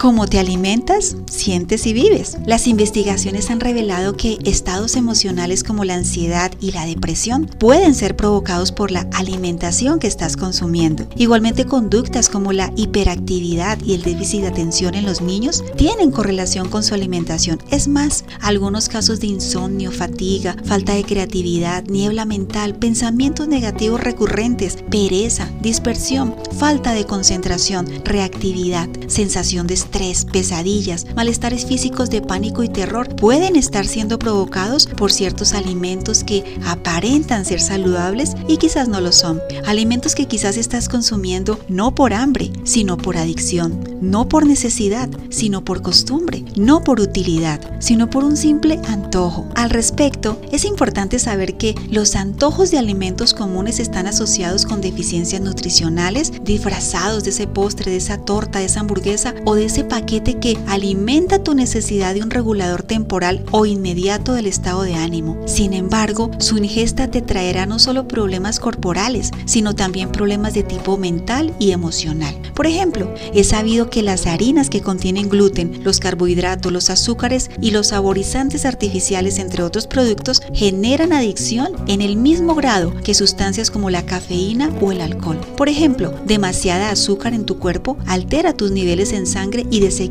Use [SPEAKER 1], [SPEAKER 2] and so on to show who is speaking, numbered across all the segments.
[SPEAKER 1] Cómo te alimentas, sientes y vives. Las investigaciones han revelado que estados emocionales como la ansiedad y la depresión pueden ser provocados por la alimentación que estás consumiendo. Igualmente conductas como la hiperactividad y el déficit de atención en los niños tienen correlación con su alimentación. Es más, algunos casos de insomnio, fatiga, falta de creatividad, niebla mental, pensamientos negativos recurrentes, pereza, dispersión, falta de concentración, reactividad, sensación de estrés, Трейс pesadillas, malestares físicos de pánico y terror pueden estar siendo provocados por ciertos alimentos que aparentan ser saludables y quizás no lo son. Alimentos que quizás estás consumiendo no por hambre, sino por adicción, no por necesidad, sino por costumbre, no por utilidad, sino por un simple antojo. Al respecto, es importante saber que los antojos de alimentos comunes están asociados con deficiencias nutricionales disfrazados de ese postre, de esa torta, de esa hamburguesa o de ese paquete que alimenta tu necesidad de un regulador temporal o inmediato del estado de ánimo. Sin embargo, su ingesta te traerá no solo problemas corporales, sino también problemas de tipo mental y emocional. Por ejemplo, he sabido que las harinas que contienen gluten, los carbohidratos, los azúcares y los saborizantes artificiales, entre otros productos, generan adicción en el mismo grado que sustancias como la cafeína o el alcohol. Por ejemplo, demasiada azúcar en tu cuerpo altera tus niveles en sangre y desequilibra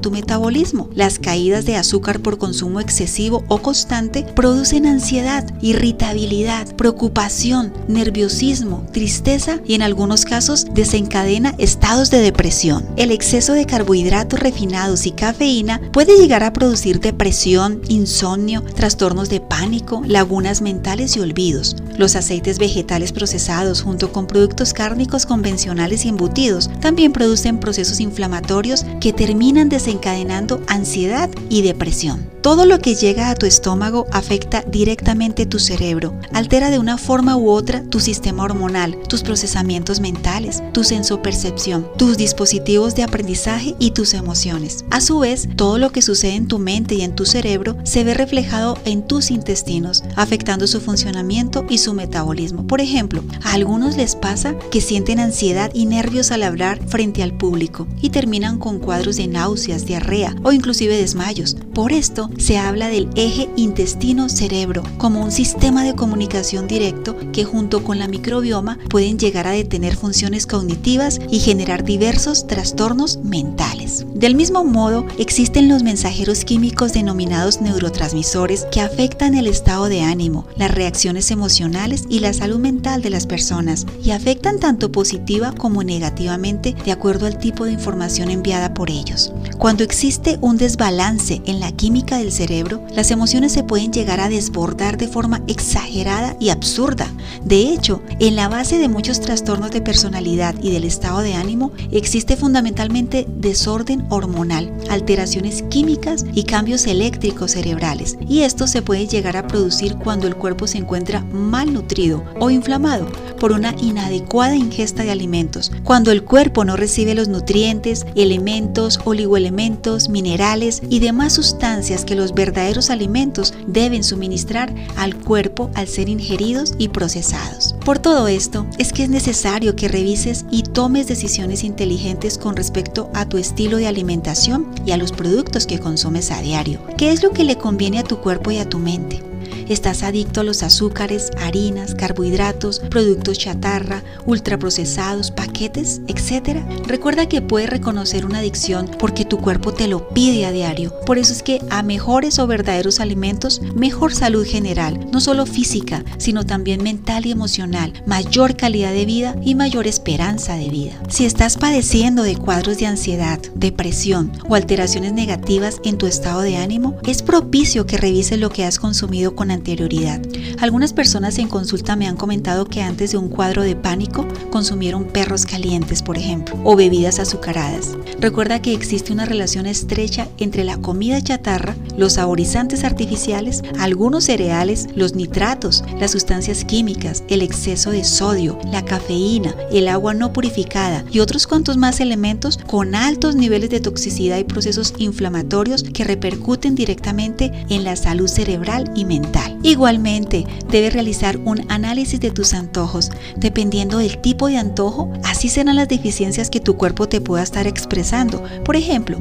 [SPEAKER 1] tu metabolismo. Las caídas de azúcar por consumo excesivo o constante producen ansiedad, irritabilidad, preocupación, nerviosismo, tristeza y en algunos casos desencadena estados de depresión. El exceso de carbohidratos refinados y cafeína puede llegar a producir depresión, insomnio, trastornos de pánico, lagunas mentales y olvidos. Los aceites vegetales procesados junto con productos cárnicos convencionales y embutidos también producen procesos inflamatorios que terminan desencadenando ansiedad y depresión. Todo lo que llega a tu estómago afecta directamente tu cerebro, altera de una forma u otra tu sistema hormonal, tus procesamientos mentales, tu sensopercepción, tus dispositivos de aprendizaje y tus emociones. A su vez, todo lo que sucede en tu mente y en tu cerebro se ve reflejado en tus intestinos, afectando su funcionamiento y su metabolismo. Por ejemplo, a algunos les pasa que sienten ansiedad y nervios al hablar frente al público y terminan con cuadros de náuseas, diarrea o inclusive desmayos. Por esto, se habla del eje intestino-cerebro como un sistema de comunicación directo que junto con la microbioma pueden llegar a detener funciones cognitivas y generar diversos trastornos mentales. Del mismo modo, existen los mensajeros químicos denominados neurotransmisores que afectan el estado de ánimo, las reacciones emocionales y la salud mental de las personas y afectan tanto positiva como negativamente de acuerdo al tipo de información enviada por ellos. Cuando existe un desbalance en la química del cerebro, las emociones se pueden llegar a desbordar de forma exagerada y absurda. De hecho, en la base de muchos trastornos de personalidad y del estado de ánimo existe fundamentalmente desorden hormonal, alteraciones químicas y cambios eléctricos cerebrales. Y esto se puede llegar a producir cuando el cuerpo se encuentra mal nutrido o inflamado por una inadecuada ingesta de alimentos, cuando el cuerpo no recibe los nutrientes, elementos, oligoelementos, minerales y demás sustancias que los verdaderos alimentos deben suministrar al cuerpo al ser ingeridos y procesados. Por todo esto, es que es necesario que revises y tomes decisiones inteligentes con respecto a tu estilo de alimentación y a los productos que consumes a diario. ¿Qué es lo que le conviene a tu cuerpo y a tu mente? Estás adicto a los azúcares, harinas, carbohidratos, productos chatarra, ultraprocesados, paquetes, etc. Recuerda que puedes reconocer una adicción porque tu cuerpo te lo pide a diario. Por eso es que a mejores o verdaderos alimentos, mejor salud general, no solo física, sino también mental y emocional, mayor calidad de vida y mayor esperanza de vida. Si estás padeciendo de cuadros de ansiedad, depresión o alteraciones negativas en tu estado de ánimo, es propicio que revises lo que has consumido con anterioridad. Algunas personas en consulta me han comentado que antes de un cuadro de pánico consumieron perros calientes, por ejemplo, o bebidas azucaradas. Recuerda que existe una relación estrecha entre la comida chatarra, los saborizantes artificiales, algunos cereales, los nitratos, las sustancias químicas, el exceso de sodio, la cafeína, el agua no purificada y otros cuantos más elementos con altos niveles de toxicidad y procesos inflamatorios que repercuten directamente en la salud cerebral y mental. Igualmente, debes realizar un análisis de tus antojos. Dependiendo del tipo de antojo, así serán las deficiencias que tu cuerpo te pueda estar expresando. Por ejemplo,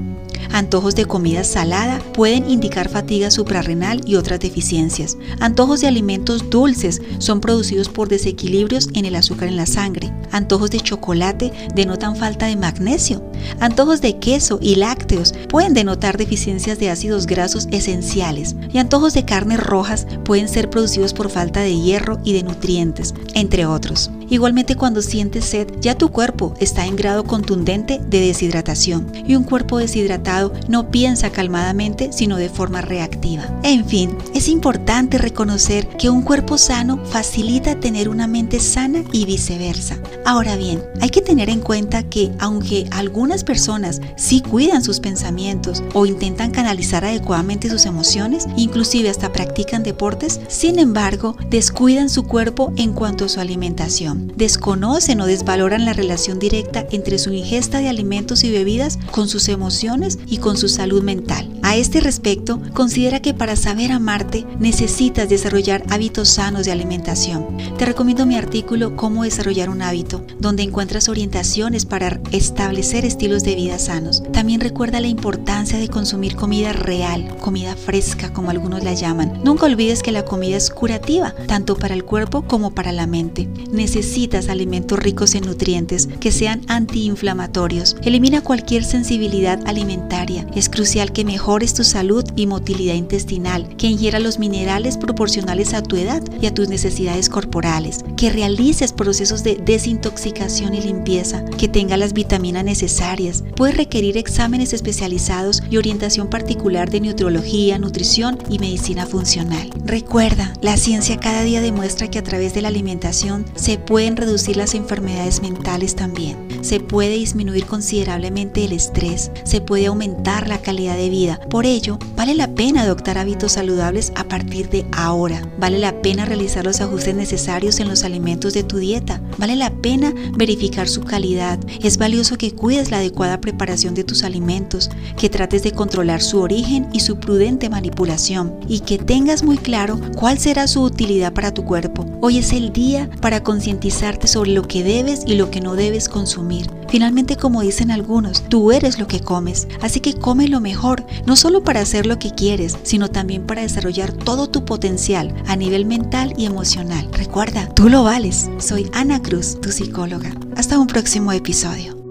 [SPEAKER 1] Antojos de comida salada pueden indicar fatiga suprarrenal y otras deficiencias. Antojos de alimentos dulces son producidos por desequilibrios en el azúcar en la sangre. Antojos de chocolate denotan falta de magnesio. Antojos de queso y lácteos pueden denotar deficiencias de ácidos grasos esenciales. Y antojos de carnes rojas pueden ser producidos por falta de hierro y de nutrientes, entre otros. Igualmente cuando sientes sed, ya tu cuerpo está en grado contundente de deshidratación y un cuerpo deshidratado no piensa calmadamente sino de forma reactiva. En fin, es importante reconocer que un cuerpo sano facilita tener una mente sana y viceversa. Ahora bien, hay que tener en cuenta que aunque algunas personas sí cuidan sus pensamientos o intentan canalizar adecuadamente sus emociones, inclusive hasta practican deportes, sin embargo, descuidan su cuerpo en cuanto a su alimentación desconocen o desvaloran la relación directa entre su ingesta de alimentos y bebidas con sus emociones y con su salud mental. A este respecto, considera que para saber amarte necesitas desarrollar hábitos sanos de alimentación. Te recomiendo mi artículo Cómo desarrollar un hábito, donde encuentras orientaciones para establecer estilos de vida sanos. También recuerda la importancia de consumir comida real, comida fresca como algunos la llaman. Nunca olvides que la comida es curativa, tanto para el cuerpo como para la mente necesitas alimentos ricos en nutrientes que sean antiinflamatorios. Elimina cualquier sensibilidad alimentaria. Es crucial que mejores tu salud y motilidad intestinal, que ingiera los minerales proporcionales a tu edad y a tus necesidades corporales, que realices procesos de desintoxicación y limpieza, que tenga las vitaminas necesarias. Puedes requerir exámenes especializados y orientación particular de nutriología, nutrición y medicina funcional. Recuerda, la ciencia cada día demuestra que a través de la alimentación se puede pueden reducir las enfermedades mentales también. Se puede disminuir considerablemente el estrés, se puede aumentar la calidad de vida. Por ello, vale la pena adoptar hábitos saludables a partir de ahora. Vale la pena realizar los ajustes necesarios en los alimentos de tu dieta. Vale la pena verificar su calidad. Es valioso que cuides la adecuada preparación de tus alimentos, que trates de controlar su origen y su prudente manipulación y que tengas muy claro cuál será su utilidad para tu cuerpo. Hoy es el día para concientizar sobre lo que debes y lo que no debes consumir. Finalmente, como dicen algunos, tú eres lo que comes, así que come lo mejor, no solo para hacer que quieres, sino también para desarrollar todo tu potencial a nivel mental y emocional. Recuerda, tú lo vales. Soy Ana Cruz, tu psicóloga. Hasta un próximo episodio.